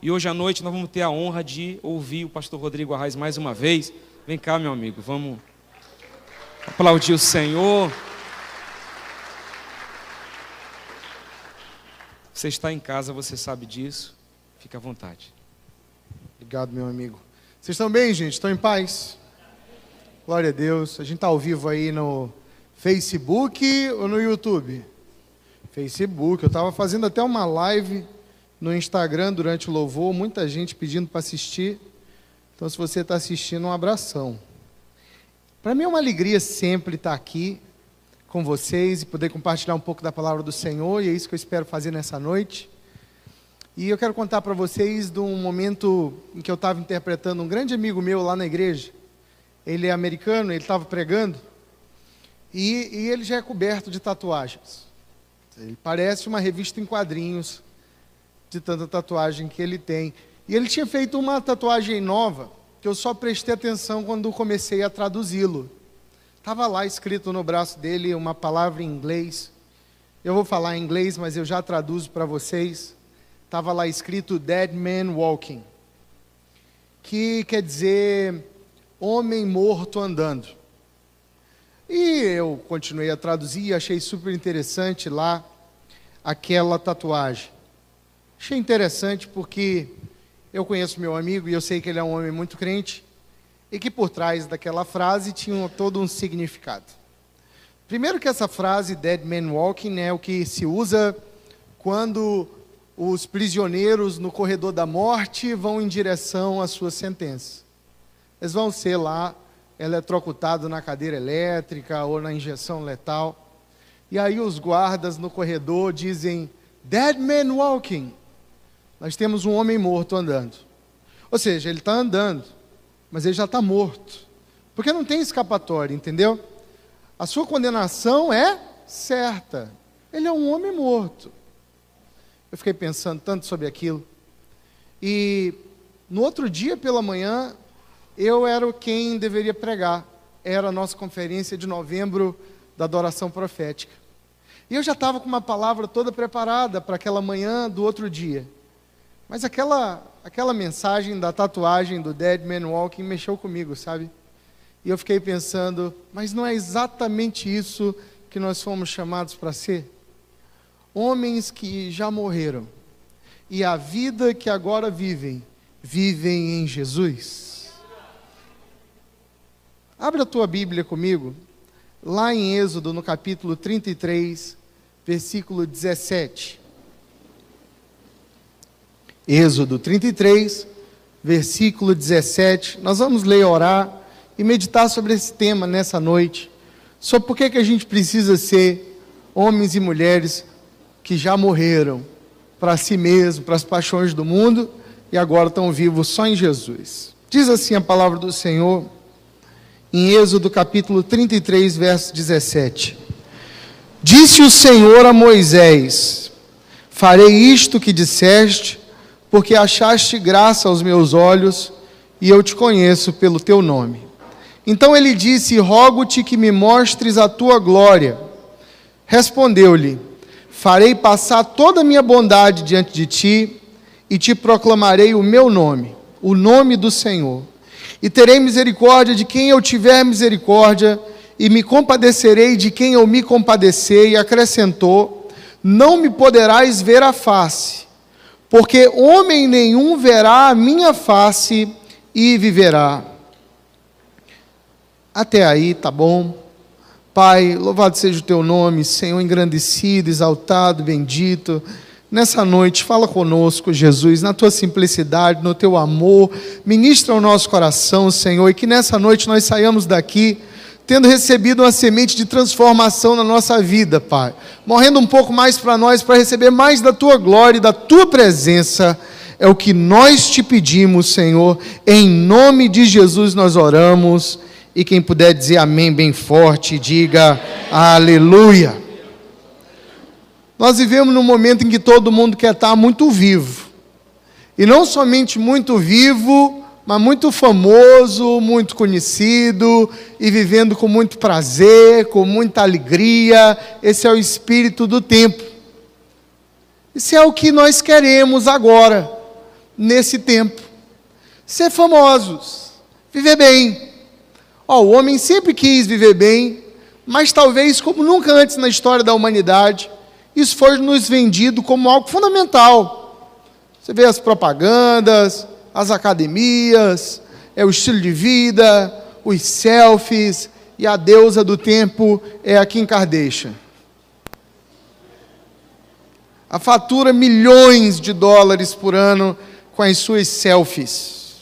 E hoje à noite nós vamos ter a honra de ouvir o pastor Rodrigo Arraes mais uma vez. Vem cá, meu amigo, vamos aplaudir o Senhor. Você está em casa, você sabe disso. Fique à vontade. Obrigado, meu amigo. Vocês estão bem, gente? Estão em paz? Glória a Deus. A gente está ao vivo aí no Facebook ou no YouTube? Facebook. Eu estava fazendo até uma live no Instagram durante o louvor, muita gente pedindo para assistir. Então, se você está assistindo, um abração. Para mim é uma alegria sempre estar aqui com vocês e poder compartilhar um pouco da palavra do Senhor, e é isso que eu espero fazer nessa noite. E eu quero contar para vocês de um momento em que eu estava interpretando um grande amigo meu lá na igreja. Ele é americano, ele estava pregando, e, e ele já é coberto de tatuagens. Ele parece uma revista em quadrinhos, de tanta tatuagem que ele tem. E ele tinha feito uma tatuagem nova, que eu só prestei atenção quando comecei a traduzi-lo. Estava lá escrito no braço dele uma palavra em inglês. Eu vou falar em inglês, mas eu já traduzo para vocês. Estava lá escrito Dead Man Walking, que quer dizer homem morto andando. E eu continuei a traduzir e achei super interessante lá aquela tatuagem. Achei interessante porque eu conheço meu amigo e eu sei que ele é um homem muito crente e que por trás daquela frase tinha todo um significado. Primeiro que essa frase Dead Man Walking é o que se usa quando os prisioneiros no corredor da morte vão em direção à sua sentença. Eles vão ser lá eletrocutados na cadeira elétrica ou na injeção letal. E aí os guardas no corredor dizem Dead Man Walking nós temos um homem morto andando. Ou seja, ele está andando, mas ele já está morto. Porque não tem escapatória, entendeu? A sua condenação é certa. Ele é um homem morto. Eu fiquei pensando tanto sobre aquilo. E no outro dia pela manhã, eu era quem deveria pregar. Era a nossa conferência de novembro da adoração profética. E eu já estava com uma palavra toda preparada para aquela manhã do outro dia. Mas aquela, aquela mensagem da tatuagem do Dead Man Walking mexeu comigo, sabe? E eu fiquei pensando, mas não é exatamente isso que nós fomos chamados para ser? Homens que já morreram e a vida que agora vivem, vivem em Jesus. Abre a tua Bíblia comigo, lá em Êxodo, no capítulo 33, versículo 17. Êxodo 33, versículo 17. Nós vamos ler, orar e meditar sobre esse tema nessa noite. Sobre por que, que a gente precisa ser homens e mulheres que já morreram para si mesmo, para as paixões do mundo e agora estão vivos só em Jesus. Diz assim a palavra do Senhor em Êxodo capítulo 33, verso 17. Disse o Senhor a Moisés: Farei isto que disseste porque achaste graça aos meus olhos e eu te conheço pelo teu nome. Então ele disse: Rogo-te que me mostres a tua glória. Respondeu-lhe: Farei passar toda a minha bondade diante de ti e te proclamarei o meu nome, o nome do Senhor. E terei misericórdia de quem eu tiver misericórdia, e me compadecerei de quem eu me compadecer. E acrescentou: Não me poderás ver a face porque homem nenhum verá a minha face e viverá. Até aí, tá bom. Pai, louvado seja o teu nome, Senhor engrandecido, exaltado, bendito. Nessa noite, fala conosco, Jesus, na tua simplicidade, no teu amor, ministra o nosso coração, Senhor, e que nessa noite nós saiamos daqui tendo recebido uma semente de transformação na nossa vida, Pai. Morrendo um pouco mais para nós, para receber mais da tua glória e da tua presença. É o que nós te pedimos, Senhor. Em nome de Jesus nós oramos. E quem puder dizer amém bem forte, diga aleluia. Nós vivemos num momento em que todo mundo quer estar muito vivo. E não somente muito vivo, mas muito famoso, muito conhecido e vivendo com muito prazer, com muita alegria. Esse é o espírito do tempo. Isso é o que nós queremos agora. nesse tempo. Ser famosos, viver bem. Ó, o homem sempre quis viver bem, mas talvez como nunca antes na história da humanidade, isso foi nos vendido como algo fundamental. Você vê as propagandas, as academias, é o estilo de vida, os selfies, e a deusa do tempo é a Kim Kardashian. A fatura milhões de dólares por ano com as suas selfies.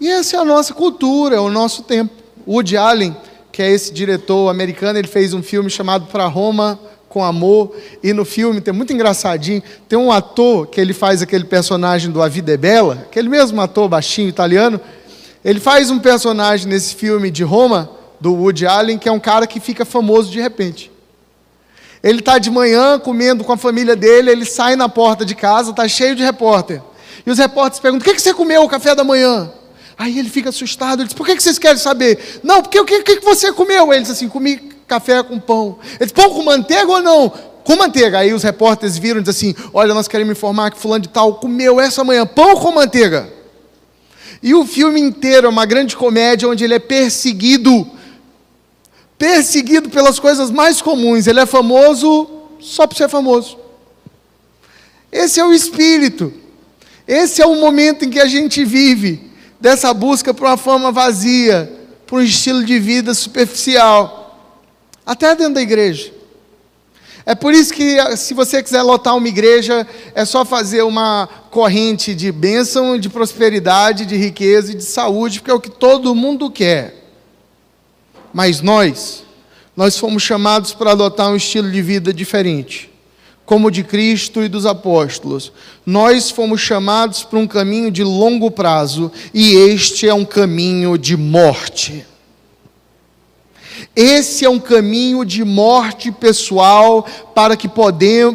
E essa é a nossa cultura, é o nosso tempo. Woody Allen, que é esse diretor americano, ele fez um filme chamado Para Roma com Amor, e no filme tem muito engraçadinho, tem um ator que ele faz aquele personagem do A Vida é Bela, aquele mesmo ator baixinho italiano, ele faz um personagem nesse filme de Roma, do Woody Allen, que é um cara que fica famoso de repente. Ele está de manhã comendo com a família dele, ele sai na porta de casa, está cheio de repórter. E os repórteres perguntam: o que, você comeu o café da manhã? Aí ele fica assustado, ele diz: por que, vocês querem saber? Não, porque o que, que você comeu? Ele diz assim: comi café com pão. Ele diz: pão com manteiga ou não? Com manteiga. Aí os repórteres viram e dizem assim: olha, nós queremos informar que fulano de tal comeu essa manhã pão com manteiga. E o filme inteiro é uma grande comédia onde ele é perseguido. Perseguido pelas coisas mais comuns. Ele é famoso só por ser famoso. Esse é o espírito. Esse é o momento em que a gente vive dessa busca por uma fama vazia, por um estilo de vida superficial, até dentro da igreja. É por isso que, se você quiser lotar uma igreja, é só fazer uma corrente de bênção, de prosperidade, de riqueza e de saúde, porque é o que todo mundo quer. Mas nós, nós fomos chamados para adotar um estilo de vida diferente, como o de Cristo e dos apóstolos. Nós fomos chamados para um caminho de longo prazo, e este é um caminho de morte. Esse é um caminho de morte pessoal para que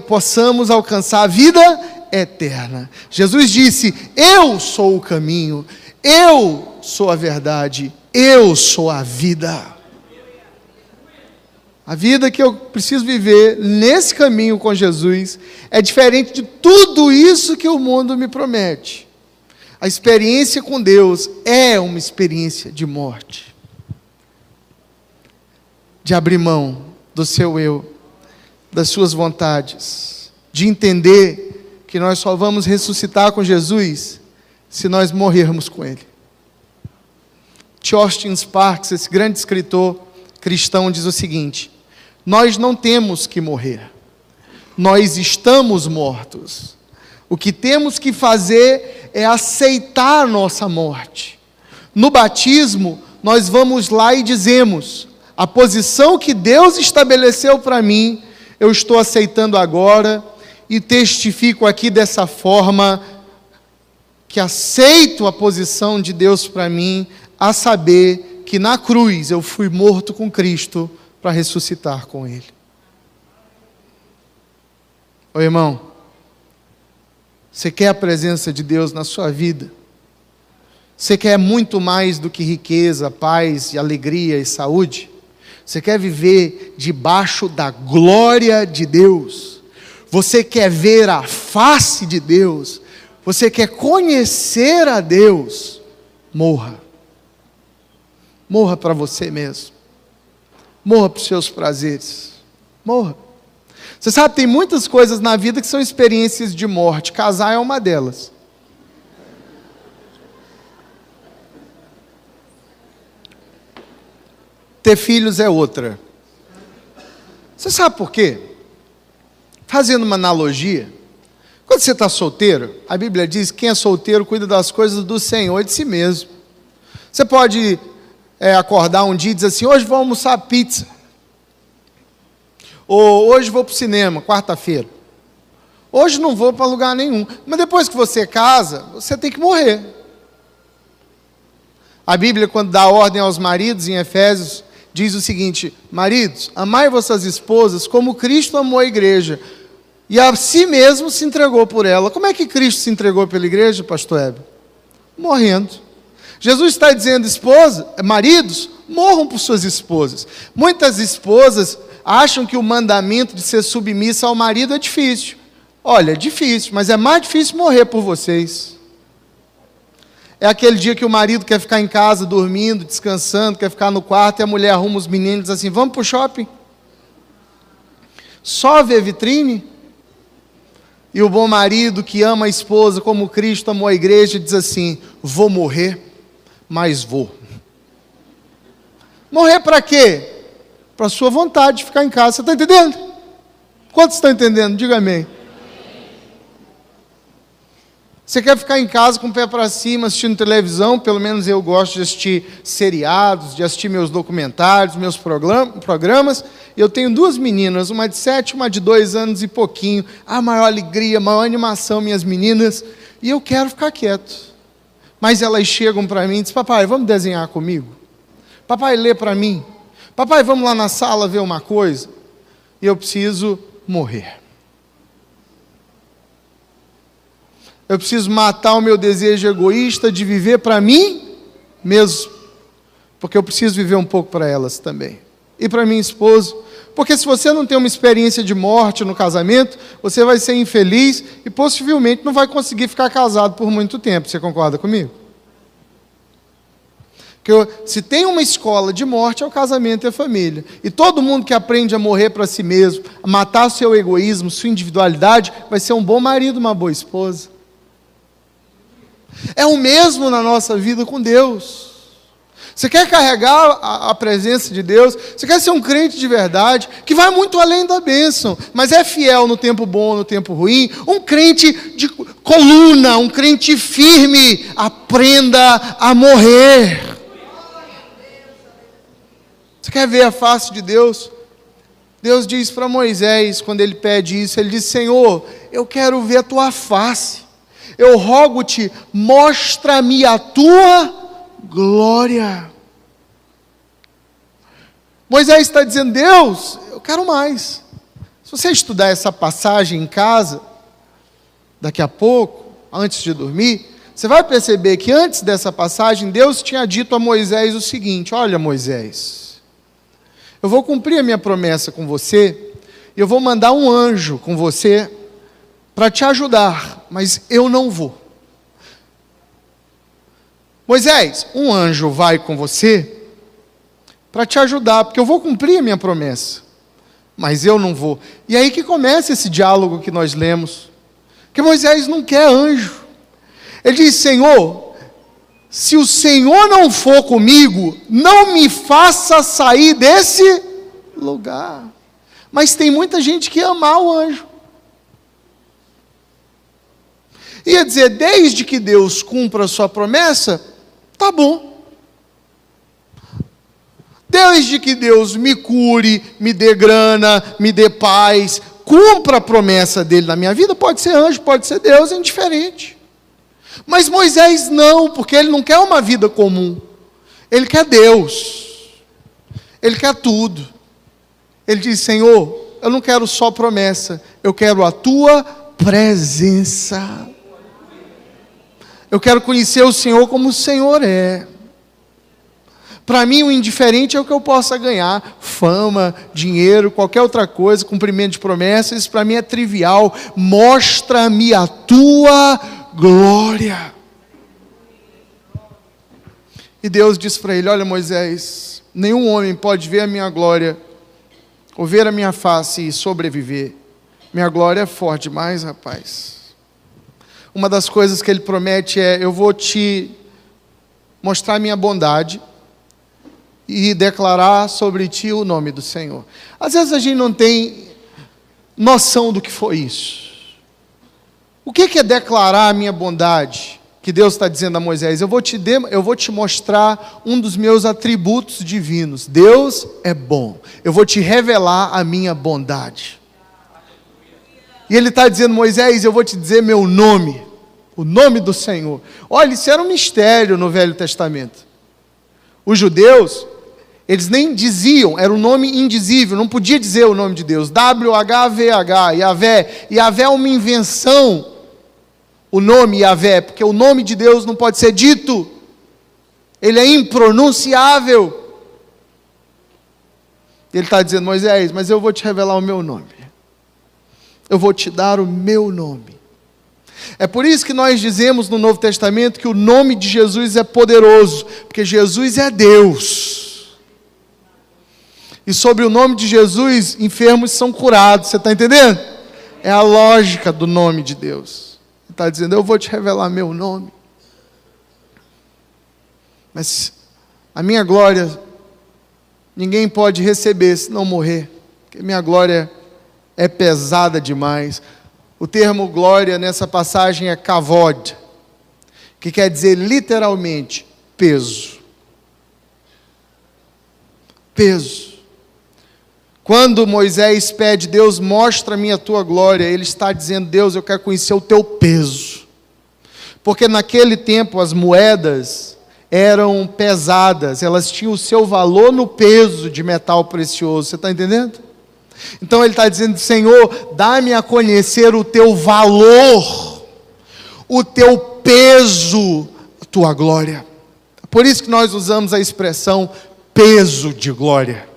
possamos alcançar a vida eterna. Jesus disse: Eu sou o caminho, eu sou a verdade, eu sou a vida. A vida que eu preciso viver nesse caminho com Jesus é diferente de tudo isso que o mundo me promete. A experiência com Deus é uma experiência de morte de abrir mão do seu eu, das suas vontades, de entender que nós só vamos ressuscitar com Jesus se nós morrermos com Ele. Austin Sparks, esse grande escritor cristão, diz o seguinte: Nós não temos que morrer, nós estamos mortos. O que temos que fazer é aceitar a nossa morte. No batismo, nós vamos lá e dizemos: a posição que Deus estabeleceu para mim, eu estou aceitando agora e testifico aqui dessa forma que aceito a posição de Deus para mim, a saber que na cruz eu fui morto com Cristo para ressuscitar com Ele. Ô irmão, você quer a presença de Deus na sua vida? Você quer muito mais do que riqueza, paz, alegria e saúde? Você quer viver debaixo da glória de Deus? Você quer ver a face de Deus? Você quer conhecer a Deus? Morra. Morra para você mesmo. Morra para os seus prazeres. Morra. Você sabe, tem muitas coisas na vida que são experiências de morte. Casar é uma delas. Ter filhos é outra. Você sabe por quê? Fazendo uma analogia, quando você está solteiro, a Bíblia diz que quem é solteiro cuida das coisas do Senhor e de si mesmo. Você pode é, acordar um dia e dizer assim: hoje vou almoçar pizza. Ou hoje vou para o cinema, quarta-feira. Hoje não vou para lugar nenhum. Mas depois que você casa, você tem que morrer. A Bíblia, quando dá ordem aos maridos, em Efésios diz o seguinte: Maridos, amai vossas esposas como Cristo amou a igreja e a si mesmo se entregou por ela. Como é que Cristo se entregou pela igreja, pastor Hebe? Morrendo. Jesus está dizendo, esposa, maridos, morram por suas esposas. Muitas esposas acham que o mandamento de ser submissa ao marido é difícil. Olha, é difícil, mas é mais difícil morrer por vocês. É aquele dia que o marido quer ficar em casa dormindo, descansando, quer ficar no quarto e a mulher arruma os meninos e diz assim: Vamos para o shopping? Só ver vitrine? E o bom marido que ama a esposa como Cristo amou a igreja diz assim: Vou morrer, mas vou. Morrer para quê? Para sua vontade de ficar em casa. Você está entendendo? Quantos estão entendendo? Diga amém. Você quer ficar em casa com o pé para cima assistindo televisão? Pelo menos eu gosto de assistir seriados, de assistir meus documentários, meus programas. Eu tenho duas meninas, uma de sete, uma de dois anos e pouquinho. A maior alegria, a maior animação, minhas meninas. E eu quero ficar quieto. Mas elas chegam para mim e dizem: Papai, vamos desenhar comigo? Papai, lê para mim. Papai, vamos lá na sala ver uma coisa. E eu preciso morrer. Eu preciso matar o meu desejo egoísta de viver para mim mesmo, porque eu preciso viver um pouco para elas também. E para minha esposa, porque se você não tem uma experiência de morte no casamento, você vai ser infeliz e possivelmente não vai conseguir ficar casado por muito tempo. Você concorda comigo? Que se tem uma escola de morte, é o casamento e a família. E todo mundo que aprende a morrer para si mesmo, a matar seu egoísmo, sua individualidade, vai ser um bom marido, uma boa esposa. É o mesmo na nossa vida com Deus. Você quer carregar a, a, presença de Deus? Você quer ser um crente de verdade, que vai muito além da bênção, mas é fiel no tempo bom, no tempo ruim? Um crente de coluna, um crente firme, aprenda a morrer. Você quer ver a face de Deus? Deus diz para Moisés, quando ele pede isso, ele diz: Senhor, eu quero ver a tua face eu rogo-te, mostra-me a tua glória. Moisés está dizendo: Deus, eu quero mais. Se você estudar essa passagem em casa, daqui a pouco, antes de dormir, você vai perceber que antes dessa passagem, Deus tinha dito a Moisés o seguinte: Olha, Moisés, eu vou cumprir a minha promessa com você, e eu vou mandar um anjo com você para te ajudar, mas eu não vou. Moisés, um anjo vai com você para te ajudar, porque eu vou cumprir a minha promessa, mas eu não vou. E aí que começa esse diálogo que nós lemos, que Moisés não quer anjo. Ele diz: Senhor, se o Senhor não for comigo, não me faça sair desse lugar. Mas tem muita gente que ama o anjo. Ia dizer, desde que Deus cumpra a sua promessa, tá bom. Desde que Deus me cure, me dê grana, me dê paz, cumpra a promessa dele na minha vida, pode ser anjo, pode ser Deus, é indiferente. Mas Moisés não, porque ele não quer uma vida comum. Ele quer Deus. Ele quer tudo. Ele diz: Senhor, eu não quero só promessa, eu quero a tua presença. Eu quero conhecer o Senhor como o Senhor é. Para mim, o indiferente é o que eu possa ganhar: fama, dinheiro, qualquer outra coisa, cumprimento de promessas. Isso para mim é trivial. Mostra-me a tua glória. E Deus diz para ele: Olha, Moisés, nenhum homem pode ver a minha glória, ou ver a minha face e sobreviver. Minha glória é forte demais, rapaz uma das coisas que ele promete é: eu vou te mostrar minha bondade e declarar sobre ti o nome do Senhor. Às vezes a gente não tem noção do que foi isso. O que é declarar a minha bondade? Que Deus está dizendo a Moisés: eu vou, te de, eu vou te mostrar um dos meus atributos divinos. Deus é bom. Eu vou te revelar a minha bondade. E ele está dizendo, Moisés, eu vou te dizer meu nome o nome do Senhor. Olha, isso era um mistério no Velho Testamento. Os judeus, eles nem diziam, era um nome indizível, não podia dizer o nome de Deus. W-H-V-H, Yahvé. Yahvé é uma invenção, o nome Yahvé, porque o nome de Deus não pode ser dito, ele é impronunciável. Ele está dizendo, Moisés, mas eu vou te revelar o meu nome. eu vou te dar o meu nome. É por isso que nós dizemos no Novo Testamento que o nome de Jesus é poderoso, porque Jesus é Deus. E sobre o nome de Jesus, enfermos são curados, você está entendendo? É a lógica do nome de Deus. Ele está dizendo: Eu vou te revelar meu nome. Mas a minha glória, ninguém pode receber se não morrer, porque minha glória é pesada demais. O termo glória nessa passagem é kavod, que quer dizer literalmente peso. Peso. Quando Moisés pede, Deus, mostra-me a tua glória, ele está dizendo, Deus, eu quero conhecer o teu peso. Porque naquele tempo as moedas eram pesadas, elas tinham o seu valor no peso de metal precioso. Você está entendendo? Então ele está dizendo: Senhor, dá-me a conhecer o teu valor, o teu peso, a tua glória. Por isso que nós usamos a expressão peso de glória.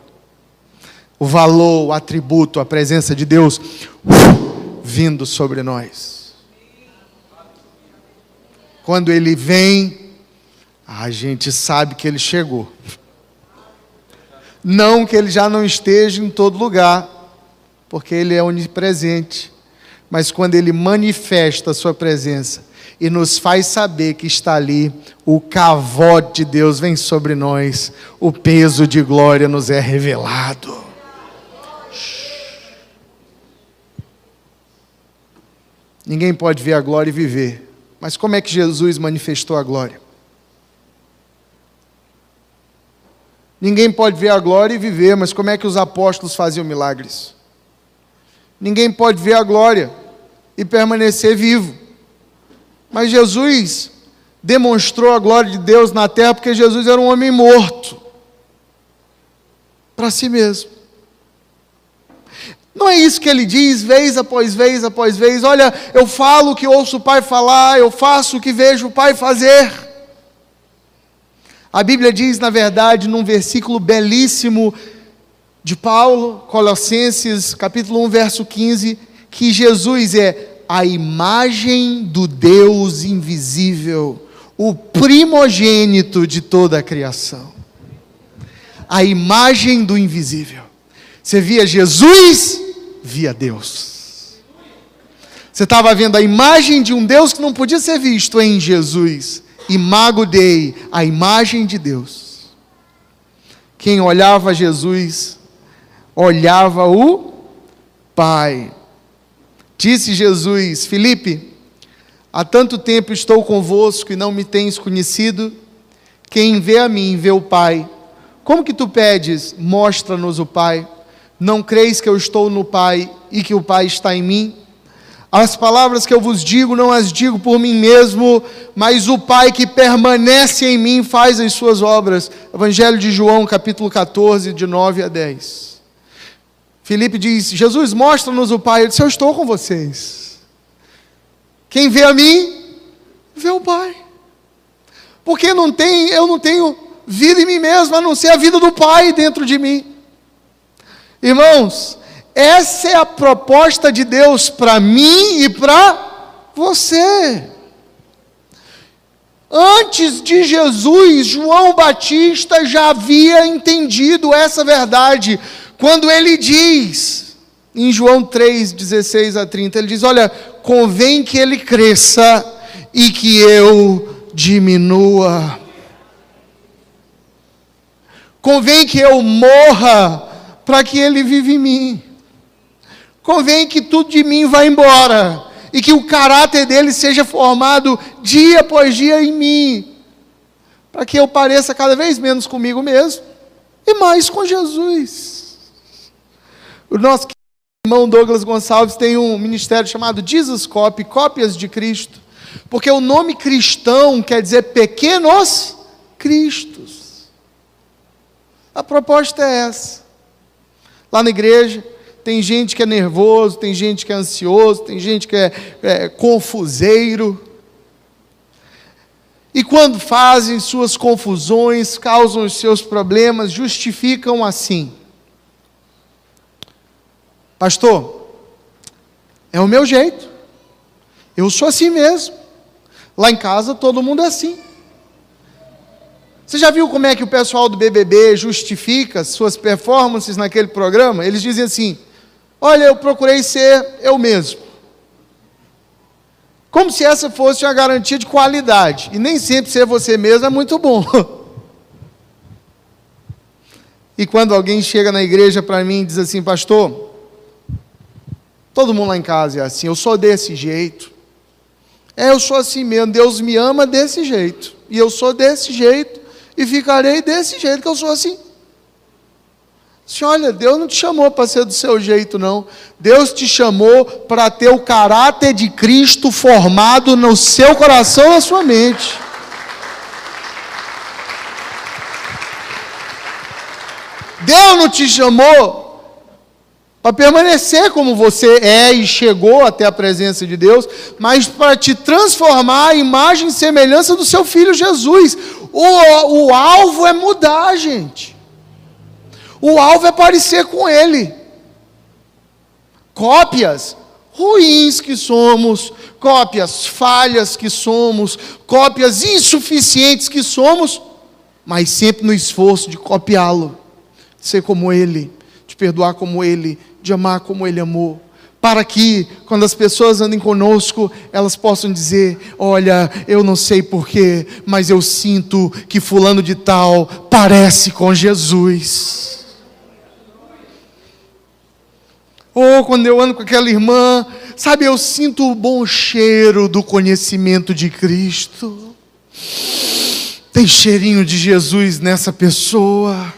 O valor, o atributo, a presença de Deus uh, vindo sobre nós. Quando ele vem, a gente sabe que ele chegou. Não que ele já não esteja em todo lugar, porque ele é onipresente, mas quando ele manifesta a sua presença e nos faz saber que está ali, o cavote de Deus vem sobre nós, o peso de glória nos é revelado. Ninguém pode ver a glória e viver. Mas como é que Jesus manifestou a glória? Ninguém pode ver a glória e viver, mas como é que os apóstolos faziam milagres? Ninguém pode ver a glória e permanecer vivo. Mas Jesus demonstrou a glória de Deus na terra porque Jesus era um homem morto para si mesmo. Não é isso que ele diz, vez após vez após vez. Olha, eu falo o que ouço o Pai falar, eu faço o que vejo o Pai fazer. A Bíblia diz, na verdade, num versículo belíssimo de Paulo, Colossenses, capítulo 1, verso 15, que Jesus é a imagem do Deus invisível, o primogênito de toda a criação. A imagem do invisível. Você via Jesus, via Deus. Você estava vendo a imagem de um Deus que não podia ser visto em Jesus Imago Dei, a imagem de Deus. Quem olhava Jesus, olhava o Pai. Disse Jesus: Filipe, há tanto tempo estou convosco e não me tens conhecido. Quem vê a mim, vê o Pai. Como que tu pedes, mostra-nos o Pai? Não creis que eu estou no Pai e que o Pai está em mim? As palavras que eu vos digo, não as digo por mim mesmo, mas o Pai que permanece em mim faz as suas obras. Evangelho de João, capítulo 14, de 9 a 10. Filipe diz: Jesus, mostra-nos o Pai. Eu disse: Eu estou com vocês. Quem vê a mim, vê o Pai. Porque não tem, eu não tenho vida em mim mesmo, a não ser a vida do Pai dentro de mim. Irmãos, essa é a proposta de Deus para mim e para você. Antes de Jesus, João Batista já havia entendido essa verdade, quando ele diz, em João 3, 16 a 30, ele diz: Olha, convém que ele cresça e que eu diminua. Convém que eu morra para que ele viva em mim. Convém que tudo de mim vá embora e que o caráter dele seja formado dia após dia em mim, para que eu pareça cada vez menos comigo mesmo e mais com Jesus. O nosso irmão Douglas Gonçalves tem um ministério chamado Jesus Copy, Cópias de Cristo, porque o nome cristão quer dizer pequenos cristos. A proposta é essa. Lá na igreja, tem gente que é nervoso, tem gente que é ansioso, tem gente que é, é confuseiro. E quando fazem suas confusões, causam os seus problemas, justificam assim. Pastor, É o meu jeito. Eu sou assim mesmo. Lá em casa todo mundo é assim. Você já viu como é que o pessoal do BBB justifica suas performances naquele programa? Eles dizem assim: Olha, eu procurei ser eu mesmo. Como se essa fosse uma garantia de qualidade. E nem sempre ser você mesmo é muito bom. E quando alguém chega na igreja para mim e diz assim, pastor, todo mundo lá em casa é assim, eu sou desse jeito. É, eu sou assim mesmo, Deus me ama desse jeito. E eu sou desse jeito e ficarei desse jeito que eu sou assim. Assim, olha, Deus não te chamou para ser do seu jeito, não. Deus te chamou para ter o caráter de Cristo formado no seu coração e na sua mente. Deus não te chamou para permanecer como você é e chegou até a presença de Deus, mas para te transformar à imagem e semelhança do seu filho Jesus. O, o alvo é mudar, gente. O alvo é parecer com Ele. Cópias ruins que somos, cópias falhas que somos, cópias insuficientes que somos, mas sempre no esforço de copiá-lo, ser como Ele, de perdoar como Ele, de amar como Ele amou para que, quando as pessoas andem conosco, elas possam dizer: Olha, eu não sei porquê, mas eu sinto que Fulano de Tal parece com Jesus. Ou quando eu ando com aquela irmã, sabe, eu sinto o bom cheiro do conhecimento de Cristo. Tem cheirinho de Jesus nessa pessoa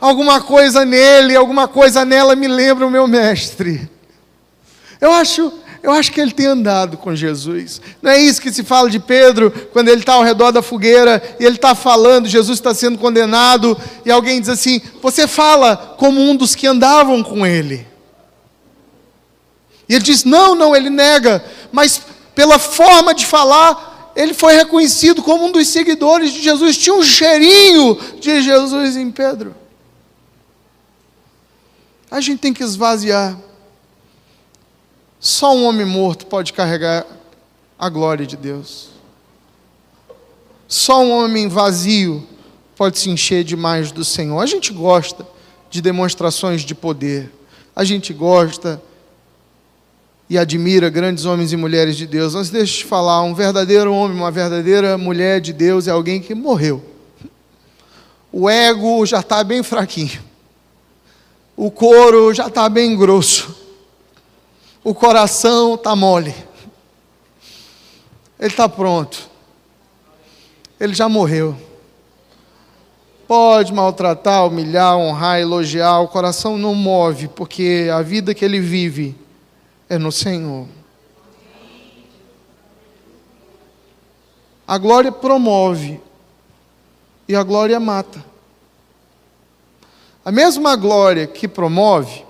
alguma coisa nele, alguma coisa nela me lembra o meu mestre. Eu acho, eu acho que ele tem andado com Jesus. Não é isso que se fala de Pedro, quando ele está ao redor da fogueira e ele está falando, Jesus está sendo condenado, e alguém diz assim: Você fala como um dos que andavam com ele. E ele diz: Não, não, ele nega, mas pela forma de falar, ele foi reconhecido como um dos seguidores de Jesus. Tinha um cheirinho de Jesus em Pedro. A gente tem que esvaziar. Só um homem morto pode carregar a glória de Deus. Só um homem vazio pode se encher demais do Senhor. A gente gosta de demonstrações de poder. A gente gosta e admira grandes homens e mulheres de Deus. Mas deixa eu te falar, um verdadeiro homem, uma verdadeira mulher de Deus é alguém que morreu. O ego já está bem fraquinho o couro já está bem grosso, o coração está mole, ele está pronto, ele já morreu. Pode maltratar, humilhar, honrar, elogiar, o coração não move, porque a vida que ele vive é no Senhor. A glória promove e a glória mata. A mesma glória que promove,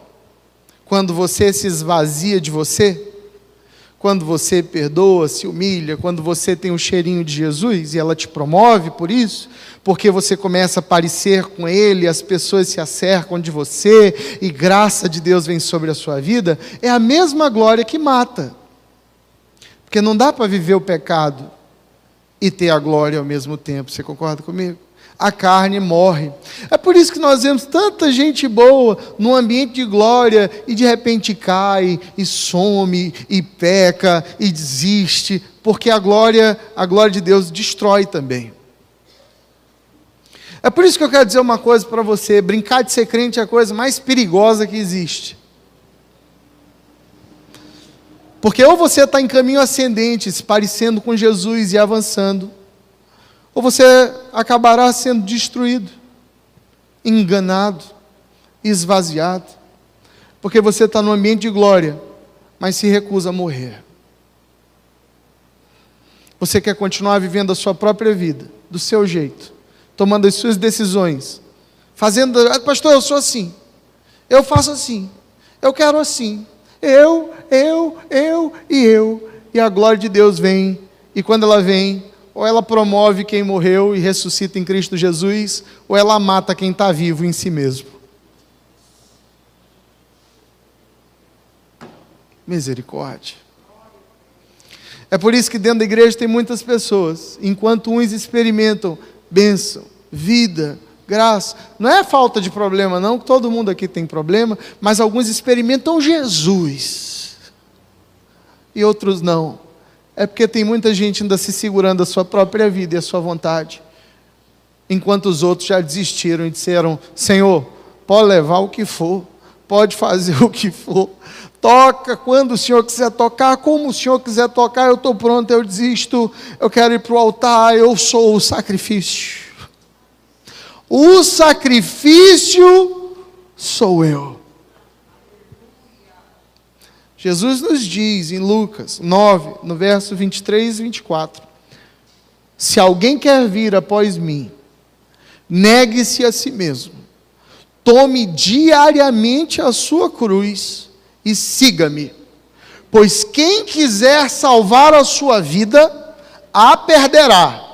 quando você se esvazia de você, quando você perdoa, se humilha, quando você tem o cheirinho de Jesus e ela te promove por isso, porque você começa a parecer com Ele, as pessoas se acercam de você e graça de Deus vem sobre a sua vida, é a mesma glória que mata. Porque não dá para viver o pecado e ter a glória ao mesmo tempo, você concorda comigo? A carne morre. É por isso que nós vemos tanta gente boa num ambiente de glória e de repente cai e some e peca e desiste, porque a glória, a glória de Deus destrói também. É por isso que eu quero dizer uma coisa para você: brincar de ser crente é a coisa mais perigosa que existe. Porque ou você está em caminho ascendente, se parecendo com Jesus e avançando, ou você acabará sendo destruído, enganado, esvaziado, porque você está no ambiente de glória, mas se recusa a morrer. Você quer continuar vivendo a sua própria vida, do seu jeito, tomando as suas decisões, fazendo, ah, pastor, eu sou assim, eu faço assim, eu quero assim, eu, eu, eu e eu, e a glória de Deus vem, e quando ela vem, ou ela promove quem morreu e ressuscita em Cristo Jesus, ou ela mata quem está vivo em si mesmo. misericórdia. É por isso que dentro da igreja tem muitas pessoas, enquanto uns experimentam bênção, vida, graça. Não é falta de problema, não, todo mundo aqui tem problema, mas alguns experimentam Jesus e outros não. É porque tem muita gente ainda se segurando a sua própria vida e a sua vontade, enquanto os outros já desistiram e disseram: Senhor, pode levar o que for, pode fazer o que for, toca quando o Senhor quiser tocar, como o Senhor quiser tocar, eu estou pronto, eu desisto, eu quero ir para o altar, eu sou o sacrifício. O sacrifício sou eu. Jesus nos diz em Lucas 9, no verso 23 e 24: Se alguém quer vir após mim, negue-se a si mesmo, tome diariamente a sua cruz e siga-me. Pois quem quiser salvar a sua vida, a perderá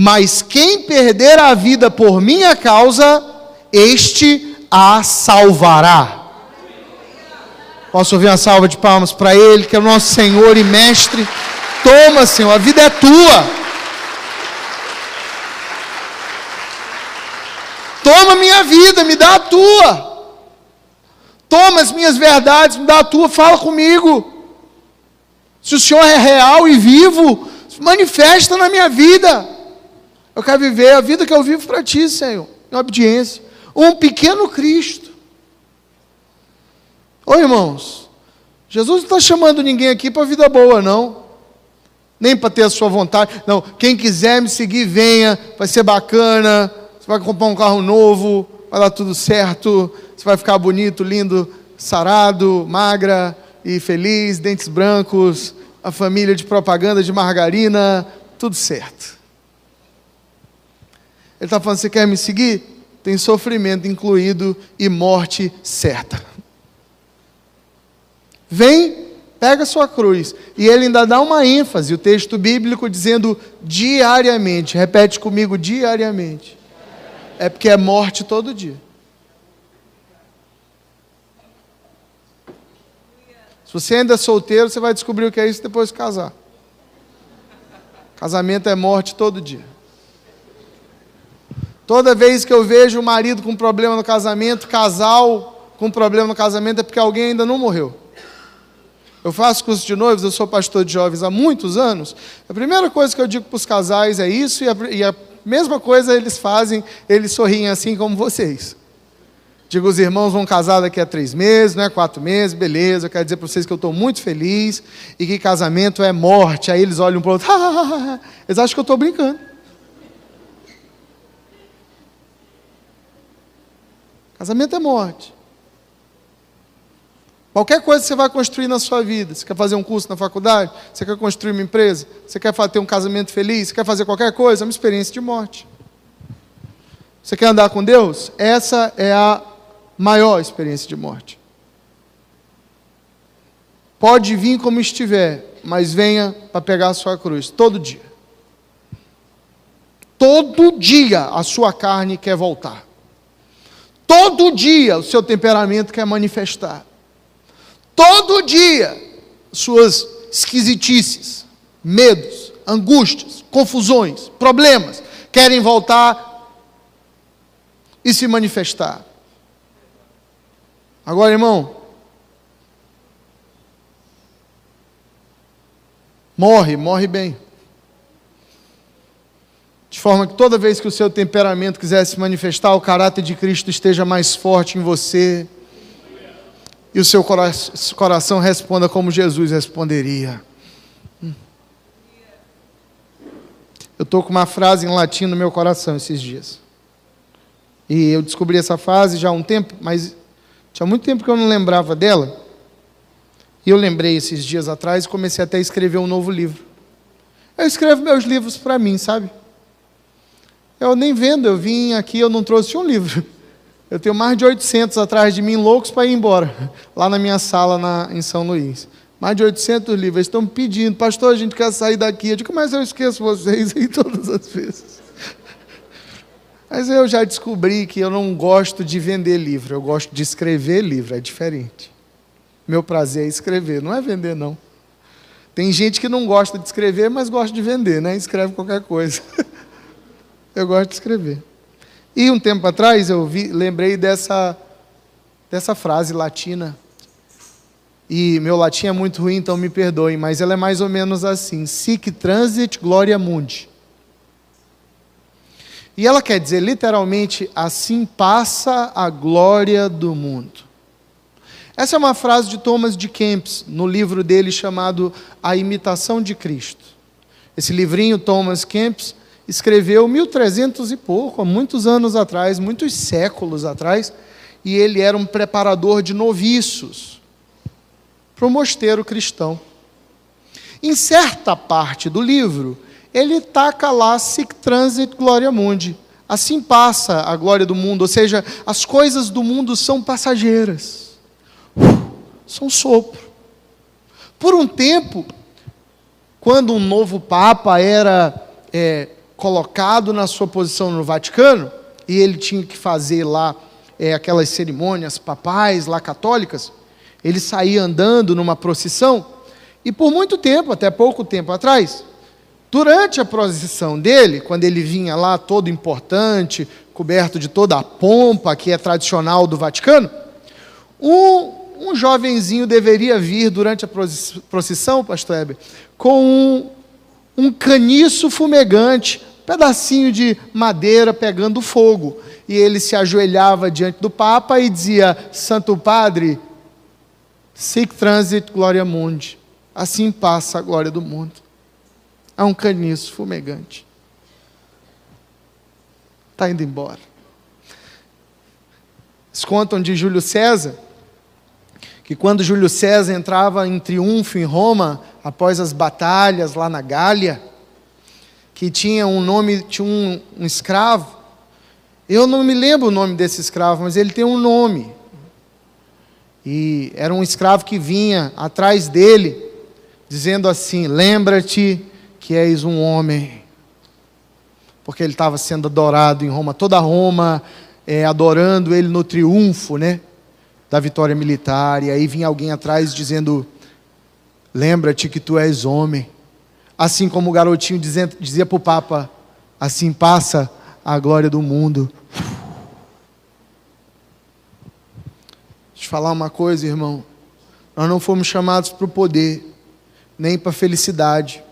mas quem perder a vida por minha causa, este a salvará. Posso ouvir uma salva de palmas para Ele, que é o nosso Senhor e Mestre. Toma, Senhor, a vida é tua. Toma minha vida, me dá a tua. Toma as minhas verdades, me dá a tua, fala comigo. Se o Senhor é real e vivo, manifesta na minha vida. Eu quero viver a vida que eu vivo para ti, Senhor, em obediência. Um pequeno Cristo. Oi, irmãos. Jesus não está chamando ninguém aqui para vida boa, não. Nem para ter a sua vontade. Não, quem quiser me seguir, venha. Vai ser bacana. Você vai comprar um carro novo. Vai dar tudo certo. Você vai ficar bonito, lindo, sarado, magra e feliz, dentes brancos, a família de propaganda de margarina, tudo certo. Ele está falando: você quer me seguir? Tem sofrimento incluído e morte certa. Vem, pega sua cruz. E ele ainda dá uma ênfase, o texto bíblico dizendo diariamente. Repete comigo: diariamente. É porque é morte todo dia. Se você ainda é solteiro, você vai descobrir o que é isso depois de casar. Casamento é morte todo dia. Toda vez que eu vejo o marido com problema no casamento, casal com problema no casamento, é porque alguém ainda não morreu. Eu faço curso de noivos, eu sou pastor de jovens há muitos anos. A primeira coisa que eu digo para os casais é isso, e a, e a mesma coisa eles fazem, eles sorriem assim como vocês. Digo, os irmãos vão casar daqui a três meses, não é quatro meses, beleza. Eu quero dizer para vocês que eu estou muito feliz e que casamento é morte. Aí eles olham para o outro, eles acham que eu estou brincando. Casamento é morte. Qualquer coisa que você vai construir na sua vida, você quer fazer um curso na faculdade, você quer construir uma empresa, você quer ter um casamento feliz, você quer fazer qualquer coisa, é uma experiência de morte. Você quer andar com Deus? Essa é a maior experiência de morte. Pode vir como estiver, mas venha para pegar a sua cruz todo dia. Todo dia a sua carne quer voltar. Todo dia o seu temperamento quer manifestar. Todo dia suas esquisitices, medos, angústias, confusões, problemas querem voltar e se manifestar. Agora, irmão, morre, morre bem. De forma que toda vez que o seu temperamento quiser se manifestar, o caráter de Cristo esteja mais forte em você. E o seu coração responda como Jesus responderia. Hum. Eu estou com uma frase em latim no meu coração esses dias. E eu descobri essa frase já há um tempo, mas tinha muito tempo que eu não lembrava dela. E eu lembrei esses dias atrás e comecei até a escrever um novo livro. Eu escrevo meus livros para mim, sabe? Eu nem vendo, eu vim aqui, eu não trouxe um livro. Eu tenho mais de 800 atrás de mim, loucos para ir embora, lá na minha sala na, em São Luís. Mais de 800 livros. Eles estão pedindo, pastor, a gente quer sair daqui. Eu digo, mas eu esqueço vocês aí todas as vezes. Mas eu já descobri que eu não gosto de vender livro, eu gosto de escrever livro, é diferente. Meu prazer é escrever, não é vender, não. Tem gente que não gosta de escrever, mas gosta de vender, né? Escreve qualquer coisa. eu gosto de escrever. E um tempo atrás eu vi, lembrei dessa, dessa frase latina. E meu latim é muito ruim, então me perdoem, mas ela é mais ou menos assim: Sic transit gloria mundi. E ela quer dizer literalmente: assim passa a glória do mundo. Essa é uma frase de Thomas de Kempis, no livro dele chamado A Imitação de Cristo. Esse livrinho, Thomas Kempis, escreveu 1300 e pouco, há muitos anos atrás, muitos séculos atrás, e ele era um preparador de noviços para o mosteiro cristão. Em certa parte do livro, ele taca lá sic transit gloria mundi. Assim passa a glória do mundo, ou seja, as coisas do mundo são passageiras são sopro. Por um tempo, quando um novo Papa era é, colocado na sua posição no Vaticano, e ele tinha que fazer lá é, aquelas cerimônias papais, lá católicas, ele saía andando numa procissão, e por muito tempo, até pouco tempo atrás, durante a procissão dele, quando ele vinha lá todo importante, coberto de toda a pompa que é tradicional do Vaticano, um um jovenzinho deveria vir durante a procissão, pastor Heber, com um, um caniço fumegante, pedacinho de madeira pegando fogo. E ele se ajoelhava diante do Papa e dizia: Santo Padre, sic transit gloria mundi. Assim passa a glória do mundo. Há um caniço fumegante. Está indo embora. Eles contam de Júlio César que quando Júlio César entrava em triunfo em Roma, após as batalhas lá na Gália, que tinha um nome, tinha um, um escravo, eu não me lembro o nome desse escravo, mas ele tem um nome. E era um escravo que vinha atrás dele, dizendo assim: Lembra-te que és um homem. Porque ele estava sendo adorado em Roma, toda Roma é, adorando ele no triunfo, né? da vitória militar, e aí vinha alguém atrás dizendo: Lembra-te que tu és homem. Assim como o garotinho dizia, para o Papa: Assim passa a glória do mundo. Deixa eu falar uma coisa, irmão. Nós não fomos chamados para o poder, nem para a felicidade,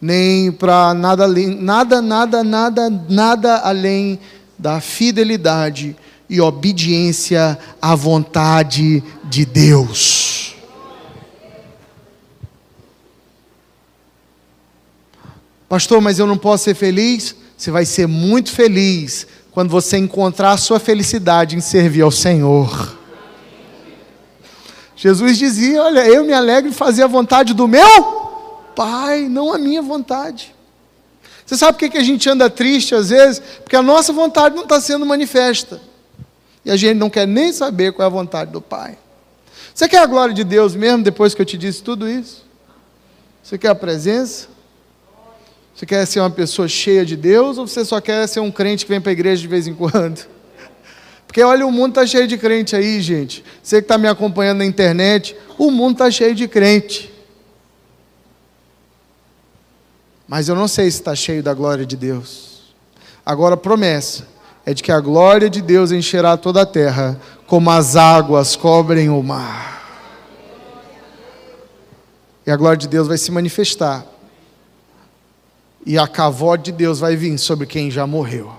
nem para nada além, nada, nada, nada, nada além da fidelidade e obediência à vontade de Deus. Pastor, mas eu não posso ser feliz? Você vai ser muito feliz quando você encontrar a sua felicidade em servir ao Senhor. Jesus dizia: Olha, eu me alegro em fazer a vontade do meu Pai, não a minha vontade. Você sabe por que a gente anda triste às vezes? Porque a nossa vontade não está sendo manifesta. E a gente não quer nem saber qual é a vontade do Pai. Você quer a glória de Deus mesmo depois que eu te disse tudo isso? Você quer a presença? Você quer ser uma pessoa cheia de Deus ou você só quer ser um crente que vem para a igreja de vez em quando? Porque olha, o mundo está cheio de crente aí, gente. Você que está me acompanhando na internet, o mundo está cheio de crente. Mas eu não sei se está cheio da glória de Deus. Agora, promessa é de que a glória de Deus encherá toda a terra, como as águas cobrem o mar. E a glória de Deus vai se manifestar. E a cavó de Deus vai vir sobre quem já morreu.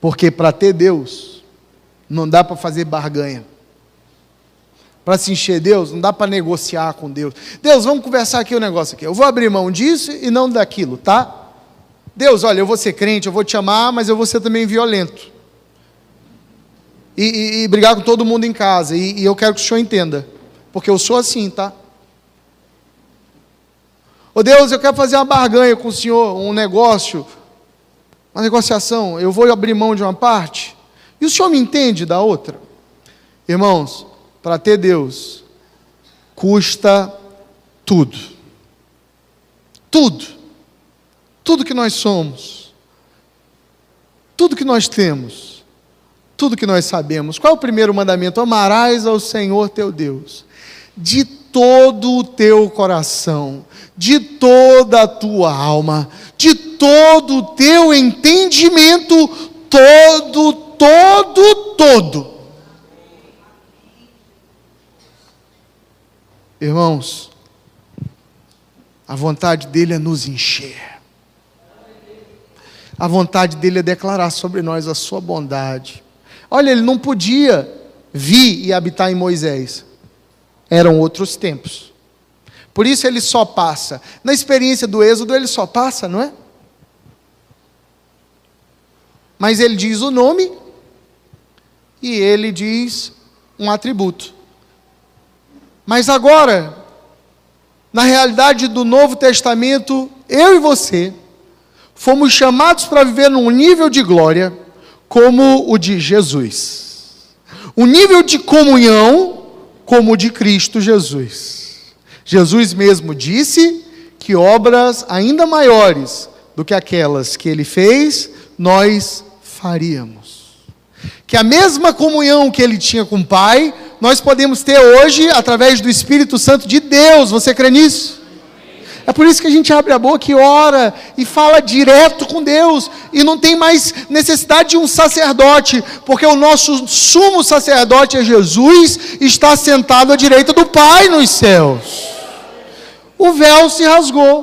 Porque para ter Deus, não dá para fazer barganha. Para se encher Deus, não dá para negociar com Deus. Deus, vamos conversar aqui o um negócio aqui. Eu vou abrir mão disso e não daquilo, tá? Deus, olha, eu vou ser crente, eu vou te amar, mas eu vou ser também violento. E, e, e brigar com todo mundo em casa. E, e eu quero que o senhor entenda. Porque eu sou assim, tá? Ô oh, Deus, eu quero fazer uma barganha com o senhor, um negócio, uma negociação. Eu vou abrir mão de uma parte. E o senhor me entende da outra? Irmãos, para ter Deus, custa tudo. Tudo tudo que nós somos, tudo que nós temos, tudo que nós sabemos. Qual é o primeiro mandamento? Amarás ao Senhor teu Deus de todo o teu coração, de toda a tua alma, de todo o teu entendimento, todo, todo, todo. Irmãos, a vontade dele é nos encher. A vontade dele é declarar sobre nós a sua bondade. Olha, ele não podia vir e habitar em Moisés. Eram outros tempos. Por isso ele só passa. Na experiência do Êxodo, ele só passa, não é? Mas ele diz o nome e ele diz um atributo. Mas agora, na realidade do Novo Testamento, eu e você fomos chamados para viver num nível de glória como o de Jesus. Um nível de comunhão como o de Cristo Jesus. Jesus mesmo disse que obras ainda maiores do que aquelas que ele fez, nós faríamos. Que a mesma comunhão que ele tinha com o Pai, nós podemos ter hoje através do Espírito Santo de Deus. Você crê nisso? É por isso que a gente abre a boca e ora e fala direto com Deus e não tem mais necessidade de um sacerdote, porque o nosso sumo sacerdote é Jesus, está sentado à direita do Pai nos céus. O véu se rasgou.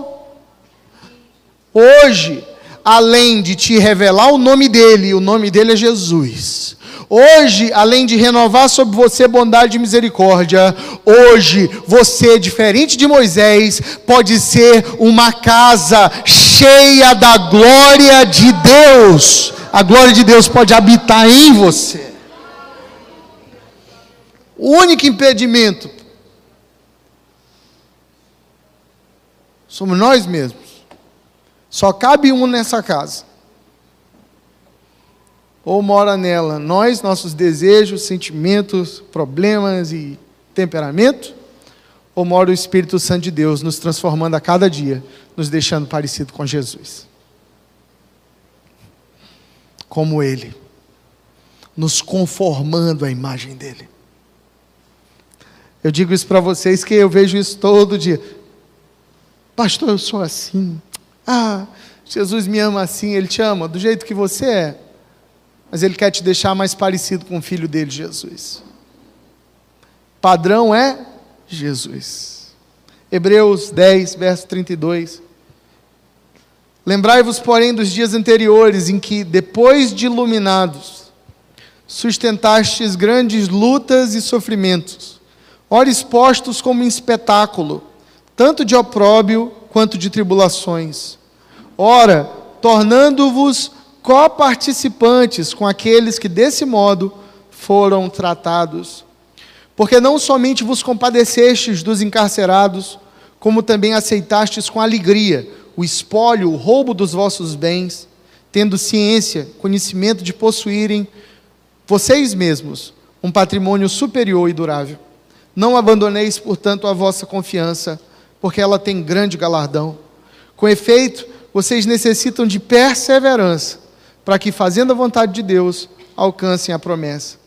Hoje, além de te revelar o nome dele, o nome dele é Jesus Hoje, além de renovar sobre você bondade e misericórdia, hoje você, diferente de Moisés, pode ser uma casa cheia da glória de Deus. A glória de Deus pode habitar em você. O único impedimento somos nós mesmos. Só cabe um nessa casa ou mora nela nós, nossos desejos, sentimentos, problemas e temperamento? Ou mora o Espírito Santo de Deus nos transformando a cada dia, nos deixando parecido com Jesus? Como Ele, nos conformando à imagem dEle. Eu digo isso para vocês que eu vejo isso todo dia. Pastor, eu sou assim. Ah, Jesus me ama assim, Ele te ama do jeito que você é mas Ele quer te deixar mais parecido com o filho dele, Jesus. Padrão é Jesus. Hebreus 10, verso 32. Lembrai-vos, porém, dos dias anteriores, em que, depois de iluminados, sustentastes grandes lutas e sofrimentos, ora expostos como um espetáculo, tanto de opróbio quanto de tribulações. Ora, tornando-vos coparticipantes com aqueles que desse modo foram tratados. Porque não somente vos compadecestes dos encarcerados, como também aceitastes com alegria o espólio, o roubo dos vossos bens, tendo ciência, conhecimento de possuírem vocês mesmos um patrimônio superior e durável. Não abandoneis, portanto, a vossa confiança, porque ela tem grande galardão. Com efeito, vocês necessitam de perseverança para que, fazendo a vontade de Deus, alcancem a promessa.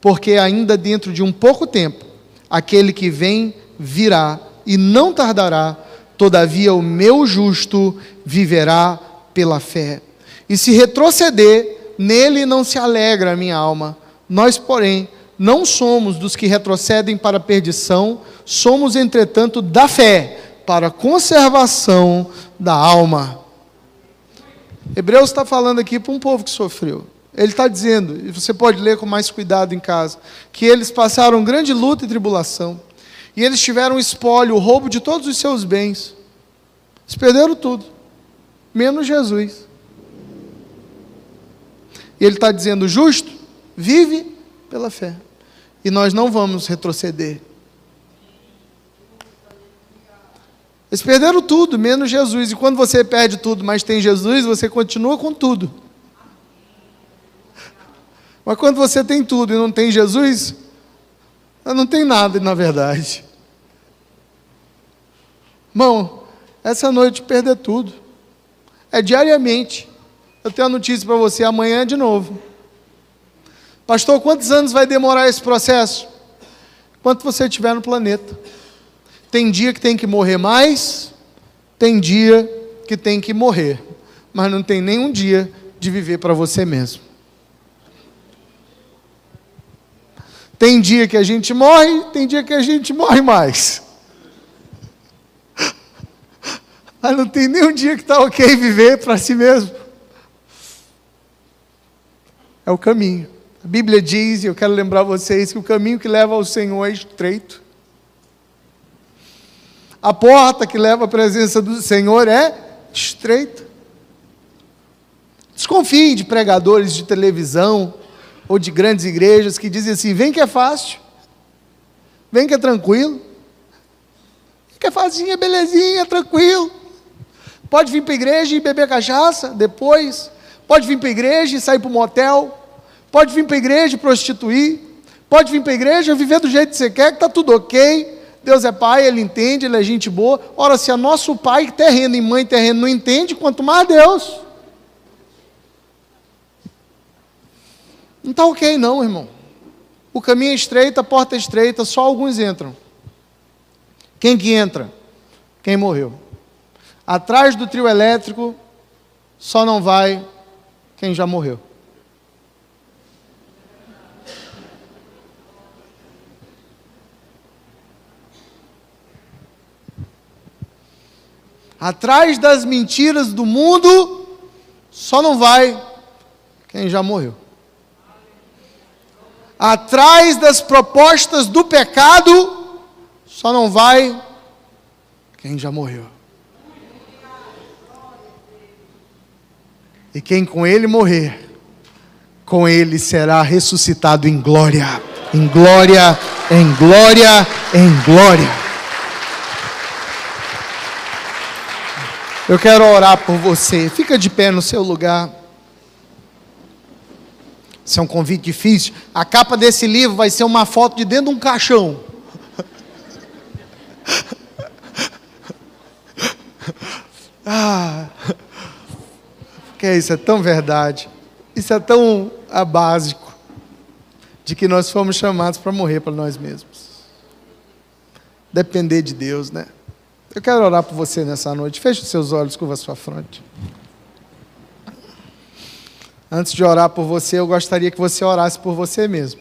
Porque ainda dentro de um pouco tempo, aquele que vem virá e não tardará, todavia o meu justo viverá pela fé. E se retroceder, nele não se alegra a minha alma. Nós, porém, não somos dos que retrocedem para a perdição, somos, entretanto, da fé para a conservação da alma. Hebreus está falando aqui para um povo que sofreu. Ele está dizendo, e você pode ler com mais cuidado em casa, que eles passaram grande luta e tribulação, e eles tiveram espólio, o roubo de todos os seus bens. Eles perderam tudo, menos Jesus. E ele está dizendo: justo, vive pela fé. E nós não vamos retroceder. Eles perderam tudo, menos Jesus. E quando você perde tudo, mas tem Jesus, você continua com tudo. Mas quando você tem tudo e não tem Jesus, não tem nada, na verdade. Irmão, essa noite perder tudo. É diariamente. Eu tenho a notícia para você, amanhã é de novo. Pastor, quantos anos vai demorar esse processo? Quanto você estiver no planeta. Tem dia que tem que morrer mais, tem dia que tem que morrer, mas não tem nenhum dia de viver para você mesmo. Tem dia que a gente morre, tem dia que a gente morre mais. Mas não tem nenhum dia que está ok viver para si mesmo. É o caminho. A Bíblia diz, e eu quero lembrar vocês, que o caminho que leva ao Senhor é estreito. A porta que leva à presença do Senhor é estreita. Desconfie de pregadores de televisão ou de grandes igrejas que dizem assim: vem que é fácil, vem que é tranquilo, que é facinho, belezinha, tranquilo. Pode vir para a igreja e beber cachaça depois. Pode vir para a igreja e sair para o motel. Pode vir para a igreja e prostituir. Pode vir para a igreja e viver do jeito que você quer, que está tudo ok. Deus é pai, Ele entende, Ele é gente boa. Ora, se a nosso pai terreno e mãe terreno não entende, quanto mais Deus. Não está ok não, irmão. O caminho é estreito, a porta é estreita, só alguns entram. Quem que entra? Quem morreu. Atrás do trio elétrico só não vai quem já morreu. Atrás das mentiras do mundo só não vai quem já morreu. Atrás das propostas do pecado só não vai quem já morreu. E quem com ele morrer, com ele será ressuscitado em glória, em glória, em glória, em glória. Eu quero orar por você. Fica de pé no seu lugar. Isso é um convite difícil. A capa desse livro vai ser uma foto de dentro de um caixão. ah. Que isso é tão verdade. Isso é tão básico de que nós fomos chamados para morrer para nós mesmos. Depender de Deus, né? Eu quero orar por você nessa noite. Feche os seus olhos, curva a sua fronte. Antes de orar por você, eu gostaria que você orasse por você mesmo.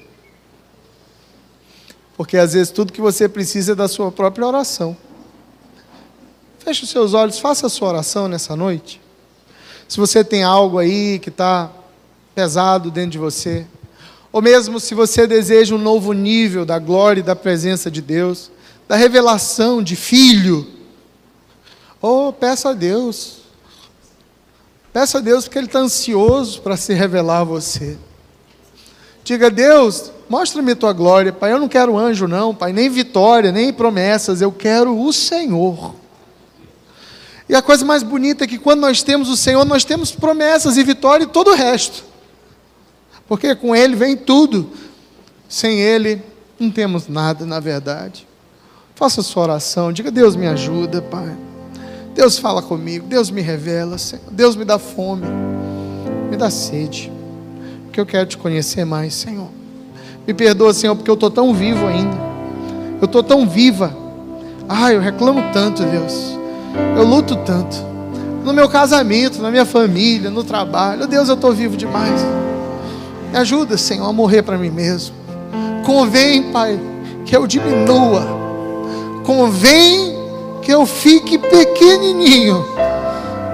Porque às vezes tudo que você precisa é da sua própria oração. Feche os seus olhos, faça a sua oração nessa noite. Se você tem algo aí que está pesado dentro de você, ou mesmo se você deseja um novo nível da glória e da presença de Deus, da revelação de filho, oh, peça a Deus. Peça a Deus porque Ele está ansioso para se revelar a você. Diga, Deus, mostra-me tua glória, Pai. Eu não quero anjo, não, Pai, nem vitória, nem promessas. Eu quero o Senhor. E a coisa mais bonita é que quando nós temos o Senhor, nós temos promessas e vitória e todo o resto. Porque com Ele vem tudo. Sem Ele, não temos nada, na verdade. Faça sua oração, diga: Deus me ajuda, Pai. Deus fala comigo, Deus me revela, Senhor. Deus me dá fome, me dá sede, porque eu quero te conhecer mais, Senhor. Me perdoa, Senhor, porque eu estou tão vivo ainda. Eu estou tão viva. Ah, eu reclamo tanto, Deus. Eu luto tanto. No meu casamento, na minha família, no trabalho. Deus, eu estou vivo demais. Me ajuda, Senhor, a morrer para mim mesmo. Convém, Pai, que eu diminua. Convém que eu fique pequenininho.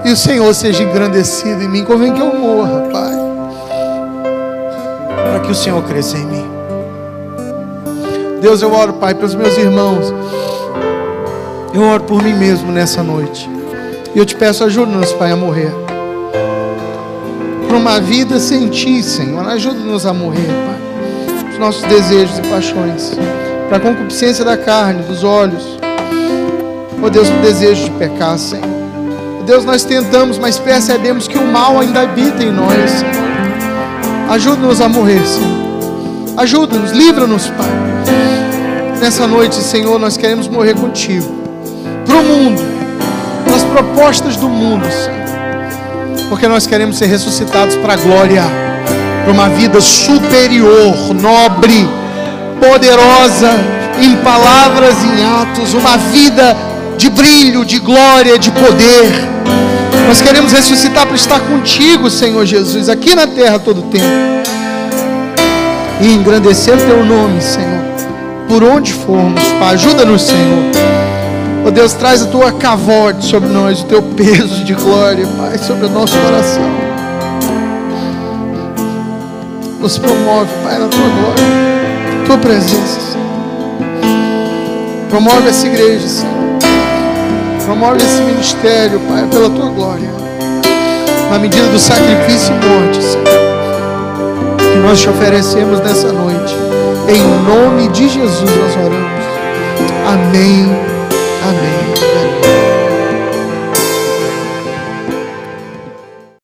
E o Senhor seja engrandecido em mim. Convém que eu morra, Pai. Para que o Senhor cresça em mim. Deus, eu oro, Pai, pelos meus irmãos eu oro por mim mesmo nessa noite. E eu te peço, ajuda-nos, Pai, a morrer. Para uma vida sem Ti, Senhor. Ajuda-nos a morrer, Pai. Os nossos desejos e paixões. Para a concupiscência da carne, dos olhos. Oh Deus, o desejo de pecar, Senhor. Oh Deus, nós tentamos, mas percebemos que o mal ainda habita em nós, Senhor. Ajuda-nos a morrer, Senhor. Ajuda-nos, livra-nos, Pai. Nessa noite, Senhor, nós queremos morrer contigo para o mundo, as propostas do mundo, Senhor. Porque nós queremos ser ressuscitados para a glória, para uma vida superior, nobre, poderosa, em palavras, em atos, uma vida de brilho, de glória, de poder. Nós queremos ressuscitar para estar contigo, Senhor Jesus, aqui na terra todo o tempo. E engrandecer o teu nome, Senhor. Por onde formos, Pai, ajuda-nos, Senhor. Oh Deus, traz a tua cavote sobre nós, o teu peso de glória, Pai, sobre o nosso coração. Nos promove, Pai, na tua glória, tua presença, Senhor. Promove essa igreja, Senhor. Promove esse ministério, Pai, pela tua glória. Na medida do sacrifício e morte, Senhor. Que nós te oferecemos nessa noite. Em nome de Jesus nós oramos. Amém. Amém. Amém.